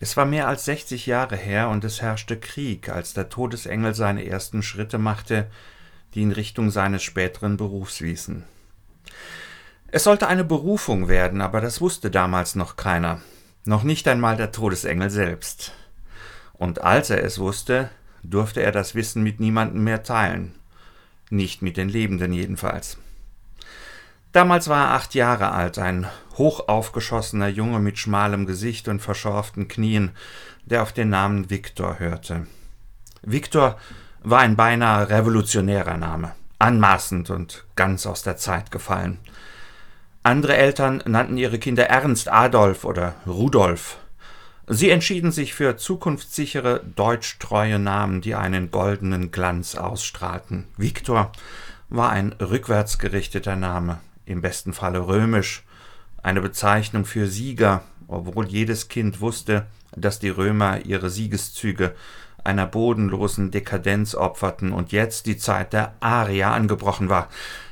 Es war mehr als 60 Jahre her und es herrschte Krieg, als der Todesengel seine ersten Schritte machte, die in Richtung seines späteren Berufs wiesen. Es sollte eine Berufung werden, aber das wusste damals noch keiner, noch nicht einmal der Todesengel selbst. Und als er es wusste, durfte er das Wissen mit niemandem mehr teilen, nicht mit den Lebenden jedenfalls. Damals war er acht Jahre alt, ein hochaufgeschossener Junge mit schmalem Gesicht und verschorften Knien, der auf den Namen Viktor hörte. Viktor war ein beinahe revolutionärer Name, anmaßend und ganz aus der Zeit gefallen. Andere Eltern nannten ihre Kinder Ernst Adolf oder Rudolf. Sie entschieden sich für zukunftssichere, deutschtreue Namen, die einen goldenen Glanz ausstrahlten. Viktor war ein rückwärtsgerichteter Name, im besten Falle römisch, eine Bezeichnung für Sieger, obwohl jedes Kind wusste, dass die Römer ihre Siegeszüge einer bodenlosen Dekadenz opferten und jetzt die Zeit der Arier angebrochen war.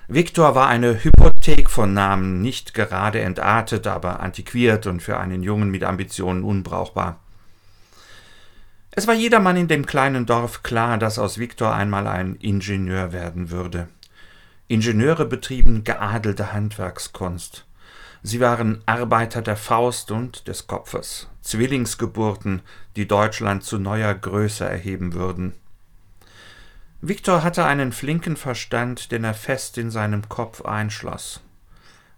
Viktor war eine Hypothek von Namen, nicht gerade entartet, aber antiquiert und für einen Jungen mit Ambitionen unbrauchbar. Es war jedermann in dem kleinen Dorf klar, dass aus Viktor einmal ein Ingenieur werden würde. Ingenieure betrieben geadelte Handwerkskunst. Sie waren Arbeiter der Faust und des Kopfes, Zwillingsgeburten, die Deutschland zu neuer Größe erheben würden. Viktor hatte einen flinken Verstand, den er fest in seinem Kopf einschloss.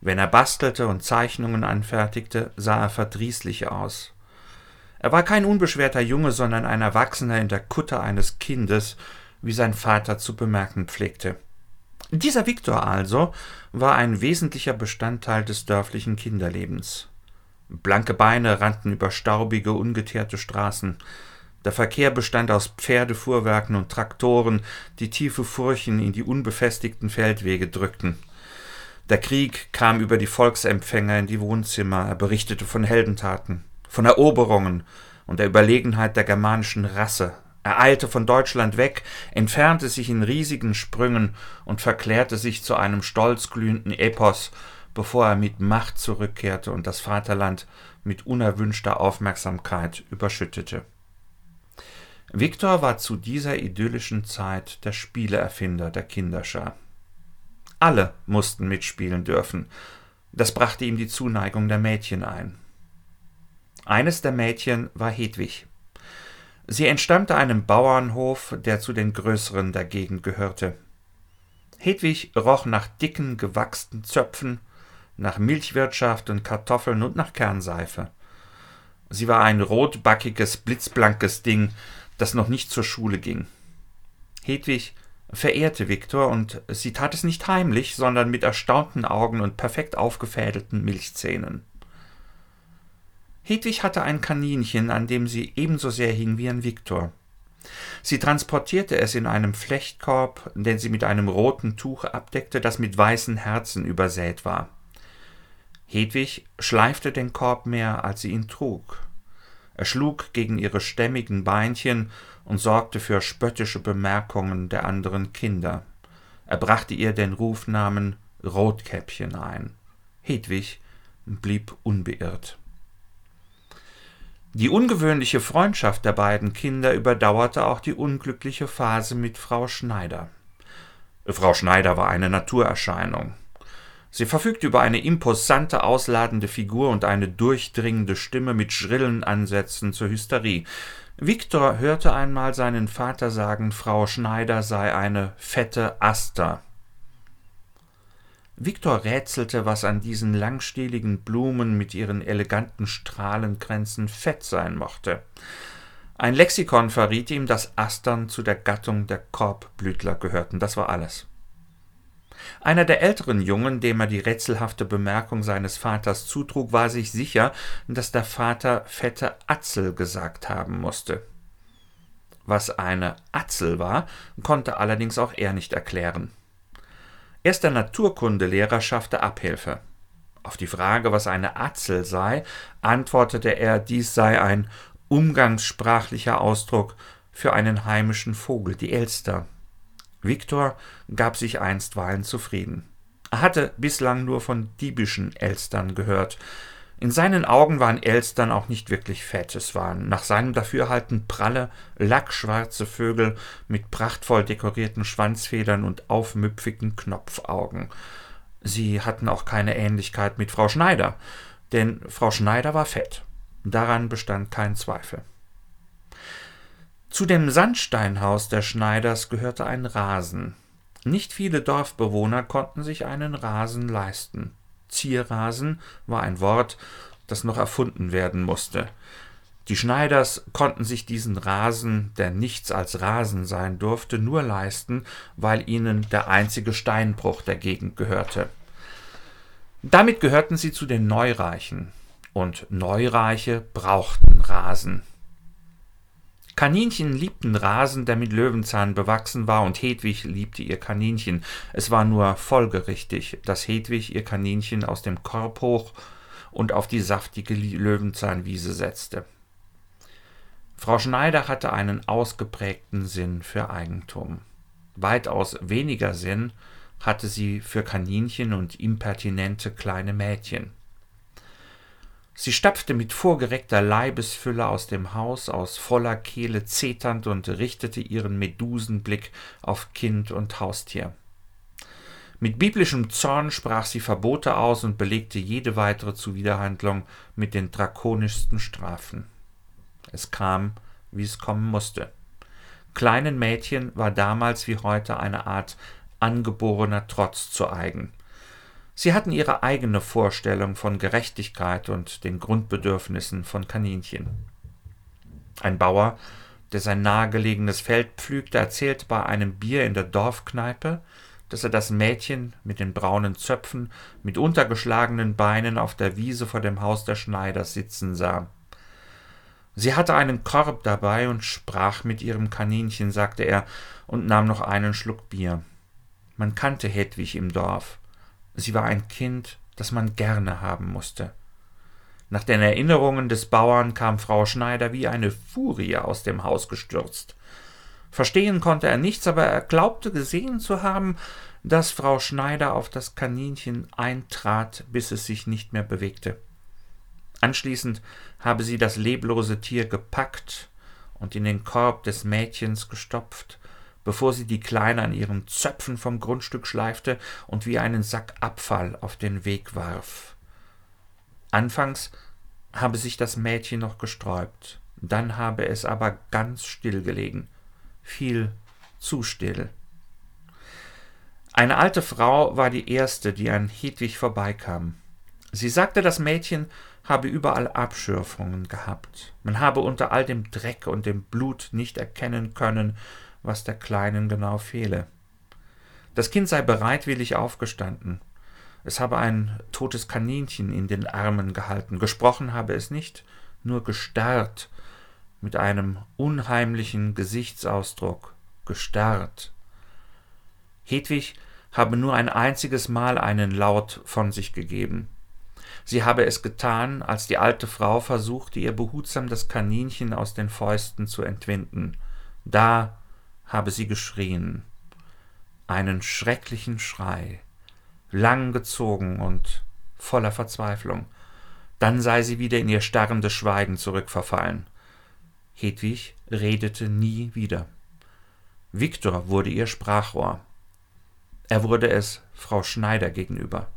Wenn er bastelte und Zeichnungen anfertigte, sah er verdrießlich aus. Er war kein unbeschwerter Junge, sondern ein Erwachsener in der Kutte eines Kindes, wie sein Vater zu bemerken pflegte. Dieser Viktor also war ein wesentlicher Bestandteil des dörflichen Kinderlebens. Blanke Beine rannten über staubige, ungeteerte Straßen. Der Verkehr bestand aus Pferdefuhrwerken und Traktoren, die tiefe Furchen in die unbefestigten Feldwege drückten. Der Krieg kam über die Volksempfänger in die Wohnzimmer, er berichtete von Heldentaten, von Eroberungen und der Überlegenheit der germanischen Rasse, er eilte von Deutschland weg, entfernte sich in riesigen Sprüngen und verklärte sich zu einem stolzglühenden Epos, bevor er mit Macht zurückkehrte und das Vaterland mit unerwünschter Aufmerksamkeit überschüttete. Viktor war zu dieser idyllischen Zeit der Spieleerfinder der Kinderschar. Alle mussten mitspielen dürfen. Das brachte ihm die Zuneigung der Mädchen ein. Eines der Mädchen war Hedwig. Sie entstammte einem Bauernhof, der zu den größeren der Gegend gehörte. Hedwig roch nach dicken, gewachsenen Zöpfen, nach Milchwirtschaft und Kartoffeln und nach Kernseife. Sie war ein rotbackiges, blitzblankes Ding, das noch nicht zur Schule ging. Hedwig verehrte Viktor, und sie tat es nicht heimlich, sondern mit erstaunten Augen und perfekt aufgefädelten Milchzähnen. Hedwig hatte ein Kaninchen, an dem sie ebenso sehr hing wie an Viktor. Sie transportierte es in einem Flechtkorb, den sie mit einem roten Tuch abdeckte, das mit weißen Herzen übersät war. Hedwig schleifte den Korb mehr, als sie ihn trug. Er schlug gegen ihre stämmigen Beinchen und sorgte für spöttische Bemerkungen der anderen Kinder. Er brachte ihr den Rufnamen Rotkäppchen ein. Hedwig blieb unbeirrt. Die ungewöhnliche Freundschaft der beiden Kinder überdauerte auch die unglückliche Phase mit Frau Schneider. Frau Schneider war eine Naturerscheinung. Sie verfügte über eine imposante, ausladende Figur und eine durchdringende Stimme mit schrillen Ansätzen zur Hysterie. Viktor hörte einmal seinen Vater sagen, Frau Schneider sei eine fette Aster. Viktor rätselte, was an diesen langstieligen Blumen mit ihren eleganten Strahlenkränzen fett sein mochte. Ein Lexikon verriet ihm, dass Astern zu der Gattung der Korbblütler gehörten. Das war alles. Einer der älteren Jungen, dem er die rätselhafte Bemerkung seines Vaters zutrug, war sich sicher, dass der Vater fette Atzel gesagt haben musste. Was eine Atzel war, konnte allerdings auch er nicht erklären. Erst der Naturkundelehrer schaffte Abhilfe. Auf die Frage, was eine Atzel sei, antwortete er, dies sei ein umgangssprachlicher Ausdruck für einen heimischen Vogel, die Elster. Viktor gab sich einstweilen zufrieden. Er hatte bislang nur von diebischen Elstern gehört. In seinen Augen waren Elstern auch nicht wirklich fett. Es waren nach seinem Dafürhalten pralle, lackschwarze Vögel mit prachtvoll dekorierten Schwanzfedern und aufmüpfigen Knopfaugen. Sie hatten auch keine Ähnlichkeit mit Frau Schneider, denn Frau Schneider war fett. Daran bestand kein Zweifel. Zu dem Sandsteinhaus der Schneiders gehörte ein Rasen. Nicht viele Dorfbewohner konnten sich einen Rasen leisten. Zierrasen war ein Wort, das noch erfunden werden musste. Die Schneiders konnten sich diesen Rasen, der nichts als Rasen sein durfte, nur leisten, weil ihnen der einzige Steinbruch der Gegend gehörte. Damit gehörten sie zu den Neureichen, und Neureiche brauchten Rasen. Kaninchen liebten Rasen, der mit Löwenzahn bewachsen war, und Hedwig liebte ihr Kaninchen. Es war nur folgerichtig, dass Hedwig ihr Kaninchen aus dem Korb hoch und auf die saftige Löwenzahnwiese setzte. Frau Schneider hatte einen ausgeprägten Sinn für Eigentum. Weitaus weniger Sinn hatte sie für Kaninchen und impertinente kleine Mädchen. Sie stapfte mit vorgereckter Leibesfülle aus dem Haus, aus voller Kehle zeternd und richtete ihren Medusenblick auf Kind und Haustier. Mit biblischem Zorn sprach sie Verbote aus und belegte jede weitere Zuwiderhandlung mit den drakonischsten Strafen. Es kam, wie es kommen musste. Kleinen Mädchen war damals wie heute eine Art angeborener Trotz zu eigen. Sie hatten ihre eigene Vorstellung von Gerechtigkeit und den Grundbedürfnissen von Kaninchen. Ein Bauer, der sein nahegelegenes Feld pflügte, erzählte bei einem Bier in der Dorfkneipe, dass er das Mädchen mit den braunen Zöpfen, mit untergeschlagenen Beinen auf der Wiese vor dem Haus der Schneiders sitzen sah. Sie hatte einen Korb dabei und sprach mit ihrem Kaninchen, sagte er, und nahm noch einen Schluck Bier. Man kannte Hedwig im Dorf. Sie war ein Kind, das man gerne haben musste. Nach den Erinnerungen des Bauern kam Frau Schneider wie eine Furie aus dem Haus gestürzt. Verstehen konnte er nichts, aber er glaubte gesehen zu haben, dass Frau Schneider auf das Kaninchen eintrat, bis es sich nicht mehr bewegte. Anschließend habe sie das leblose Tier gepackt und in den Korb des Mädchens gestopft bevor sie die Kleine an ihren Zöpfen vom Grundstück schleifte und wie einen Sack Abfall auf den Weg warf. Anfangs habe sich das Mädchen noch gesträubt, dann habe es aber ganz still gelegen, viel zu still. Eine alte Frau war die erste, die an Hedwig vorbeikam. Sie sagte, das Mädchen habe überall Abschürfungen gehabt. Man habe unter all dem Dreck und dem Blut nicht erkennen können, was der Kleinen genau fehle. Das Kind sei bereitwillig aufgestanden. Es habe ein totes Kaninchen in den Armen gehalten. Gesprochen habe es nicht, nur gestarrt, mit einem unheimlichen Gesichtsausdruck, gestarrt. Hedwig habe nur ein einziges Mal einen Laut von sich gegeben. Sie habe es getan, als die alte Frau versuchte, ihr behutsam das Kaninchen aus den Fäusten zu entwinden. Da habe sie geschrien, einen schrecklichen Schrei, langgezogen und voller Verzweiflung. Dann sei sie wieder in ihr starrendes Schweigen zurückverfallen. Hedwig redete nie wieder. Viktor wurde ihr Sprachrohr. Er wurde es Frau Schneider gegenüber.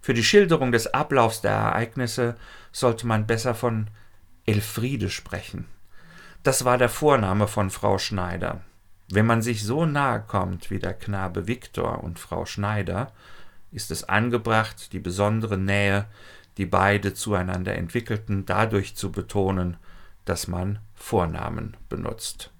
Für die Schilderung des Ablaufs der Ereignisse sollte man besser von Elfriede sprechen. Das war der Vorname von Frau Schneider. Wenn man sich so nahe kommt wie der Knabe Viktor und Frau Schneider, ist es angebracht, die besondere Nähe, die beide zueinander entwickelten, dadurch zu betonen, dass man Vornamen benutzt.